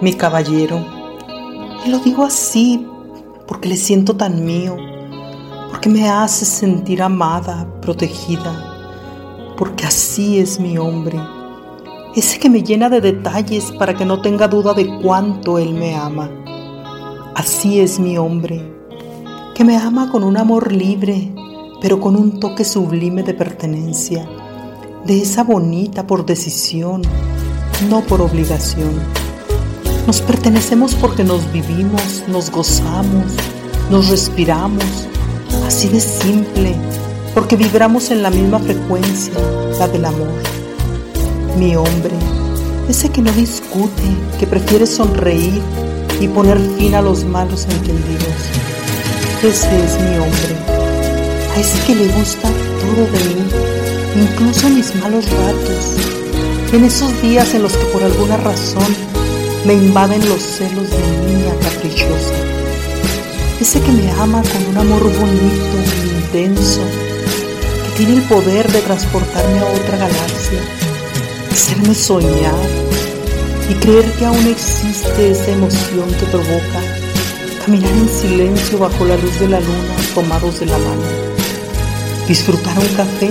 mi caballero. Y lo digo así porque le siento tan mío, porque me hace sentir amada, protegida, porque así es mi hombre, ese que me llena de detalles para que no tenga duda de cuánto él me ama. Así es mi hombre, que me ama con un amor libre, pero con un toque sublime de pertenencia, de esa bonita por decisión, no por obligación. Nos pertenecemos porque nos vivimos, nos gozamos, nos respiramos, así de simple, porque vibramos en la misma frecuencia, la del amor. Mi hombre, ese que no discute, que prefiere sonreír y poner fin a los malos entendidos. Ese es mi hombre, a ese que le gusta todo de mí, incluso mis malos ratos, en esos días en los que por alguna razón me invaden los celos de niña caprichosa. Ese que me ama con un amor bonito e intenso, que tiene el poder de transportarme a otra galaxia, hacerme soñar y creer que aún existe esa emoción que provoca caminar en silencio bajo la luz de la luna tomados de la mano, disfrutar un café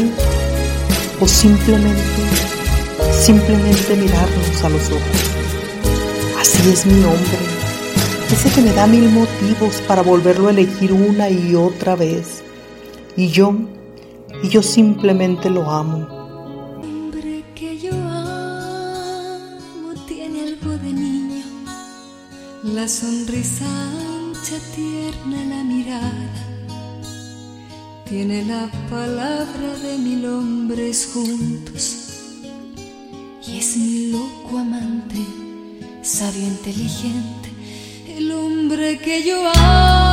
o simplemente, simplemente mirarnos a los ojos. Así es mi hombre, ese que me da mil motivos para volverlo a elegir una y otra vez. Y yo, y yo simplemente lo amo. Hombre que yo amo tiene algo de niño, la sonrisa ancha, tierna, la mirada. Tiene la palabra de mil hombres juntos y es mi loco amante sabio, inteligente, el hombre que yo amo